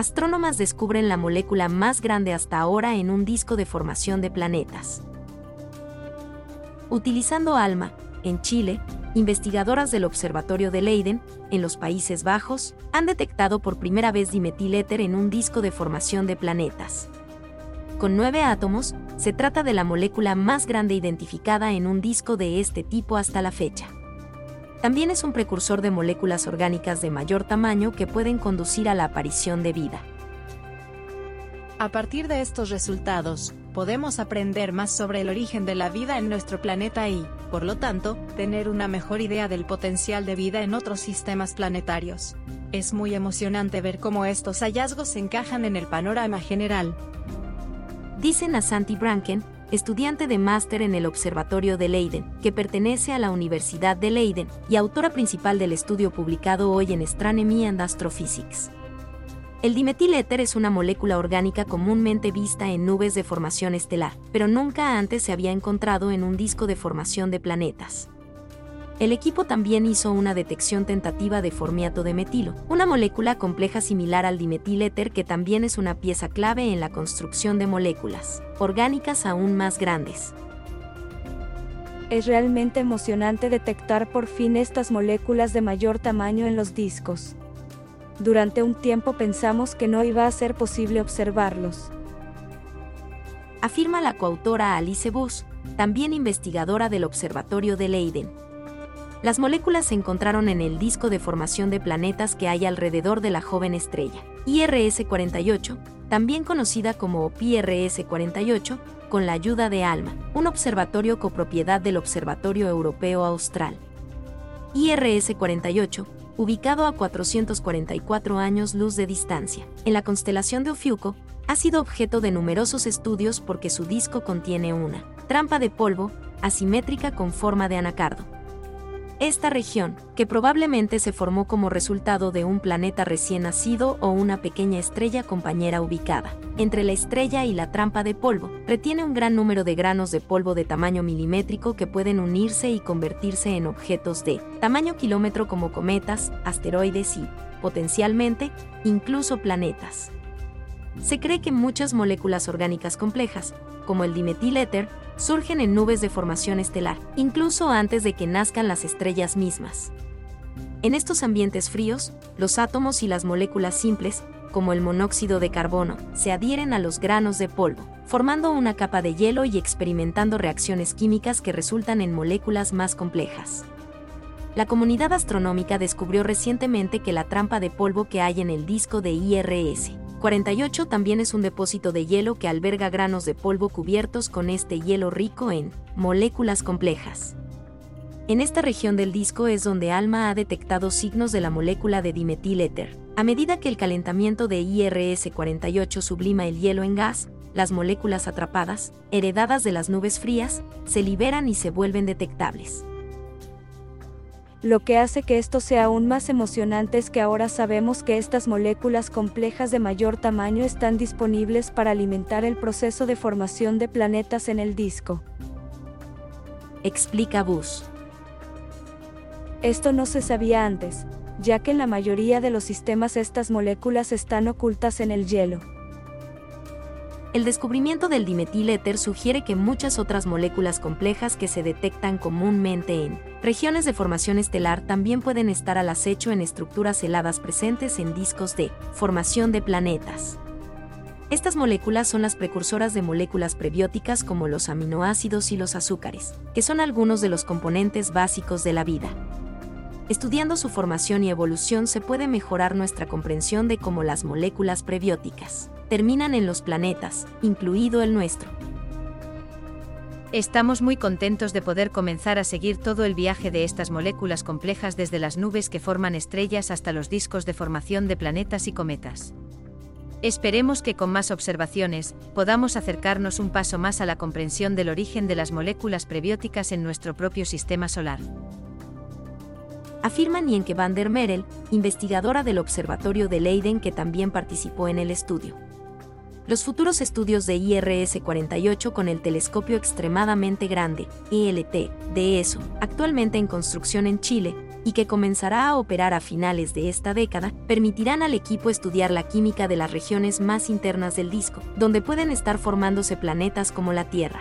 astrónomas descubren la molécula más grande hasta ahora en un disco de formación de planetas. Utilizando ALMA, en Chile, investigadoras del Observatorio de Leiden, en los Países Bajos, han detectado por primera vez dimetiléter en un disco de formación de planetas. Con nueve átomos, se trata de la molécula más grande identificada en un disco de este tipo hasta la fecha. También es un precursor de moléculas orgánicas de mayor tamaño que pueden conducir a la aparición de vida. A partir de estos resultados, podemos aprender más sobre el origen de la vida en nuestro planeta y, por lo tanto, tener una mejor idea del potencial de vida en otros sistemas planetarios. Es muy emocionante ver cómo estos hallazgos encajan en el panorama general. Dicen a Santi Branken, estudiante de máster en el Observatorio de Leiden, que pertenece a la Universidad de Leiden y autora principal del estudio publicado hoy en Astronomy and Astrophysics. El dimetiléter es una molécula orgánica comúnmente vista en nubes de formación estelar, pero nunca antes se había encontrado en un disco de formación de planetas. El equipo también hizo una detección tentativa de formiato de metilo, una molécula compleja similar al dimetiléter que también es una pieza clave en la construcción de moléculas orgánicas aún más grandes. Es realmente emocionante detectar por fin estas moléculas de mayor tamaño en los discos. Durante un tiempo pensamos que no iba a ser posible observarlos. Afirma la coautora Alice Bush, también investigadora del Observatorio de Leiden. Las moléculas se encontraron en el disco de formación de planetas que hay alrededor de la joven estrella, IRS-48, también conocida como PRS-48, con la ayuda de ALMA, un observatorio copropiedad del Observatorio Europeo Austral. IRS-48, ubicado a 444 años luz de distancia, en la constelación de Ofiuco, ha sido objeto de numerosos estudios porque su disco contiene una trampa de polvo asimétrica con forma de anacardo esta región, que probablemente se formó como resultado de un planeta recién nacido o una pequeña estrella compañera ubicada entre la estrella y la trampa de polvo, retiene un gran número de granos de polvo de tamaño milimétrico que pueden unirse y convertirse en objetos de tamaño kilómetro como cometas, asteroides y, potencialmente, incluso planetas. Se cree que muchas moléculas orgánicas complejas, como el dimetiléter, surgen en nubes de formación estelar, incluso antes de que nazcan las estrellas mismas. En estos ambientes fríos, los átomos y las moléculas simples, como el monóxido de carbono, se adhieren a los granos de polvo, formando una capa de hielo y experimentando reacciones químicas que resultan en moléculas más complejas. La comunidad astronómica descubrió recientemente que la trampa de polvo que hay en el disco de IRS 48 también es un depósito de hielo que alberga granos de polvo cubiertos con este hielo rico en moléculas complejas. En esta región del disco es donde ALMA ha detectado signos de la molécula de dimetiléter. A medida que el calentamiento de IRS-48 sublima el hielo en gas, las moléculas atrapadas, heredadas de las nubes frías, se liberan y se vuelven detectables. Lo que hace que esto sea aún más emocionante es que ahora sabemos que estas moléculas complejas de mayor tamaño están disponibles para alimentar el proceso de formación de planetas en el disco. Explica Bush. Esto no se sabía antes, ya que en la mayoría de los sistemas estas moléculas están ocultas en el hielo. El descubrimiento del dimetiléter sugiere que muchas otras moléculas complejas que se detectan comúnmente en regiones de formación estelar también pueden estar al acecho en estructuras heladas presentes en discos de formación de planetas. Estas moléculas son las precursoras de moléculas prebióticas como los aminoácidos y los azúcares, que son algunos de los componentes básicos de la vida. Estudiando su formación y evolución se puede mejorar nuestra comprensión de cómo las moléculas prebióticas terminan en los planetas, incluido el nuestro. Estamos muy contentos de poder comenzar a seguir todo el viaje de estas moléculas complejas desde las nubes que forman estrellas hasta los discos de formación de planetas y cometas. Esperemos que con más observaciones podamos acercarnos un paso más a la comprensión del origen de las moléculas prebióticas en nuestro propio sistema solar. Afirma Nienke van der Merel, investigadora del Observatorio de Leiden que también participó en el estudio. Los futuros estudios de IRS-48 con el telescopio extremadamente grande, ELT, de ESO, actualmente en construcción en Chile, y que comenzará a operar a finales de esta década, permitirán al equipo estudiar la química de las regiones más internas del disco, donde pueden estar formándose planetas como la Tierra.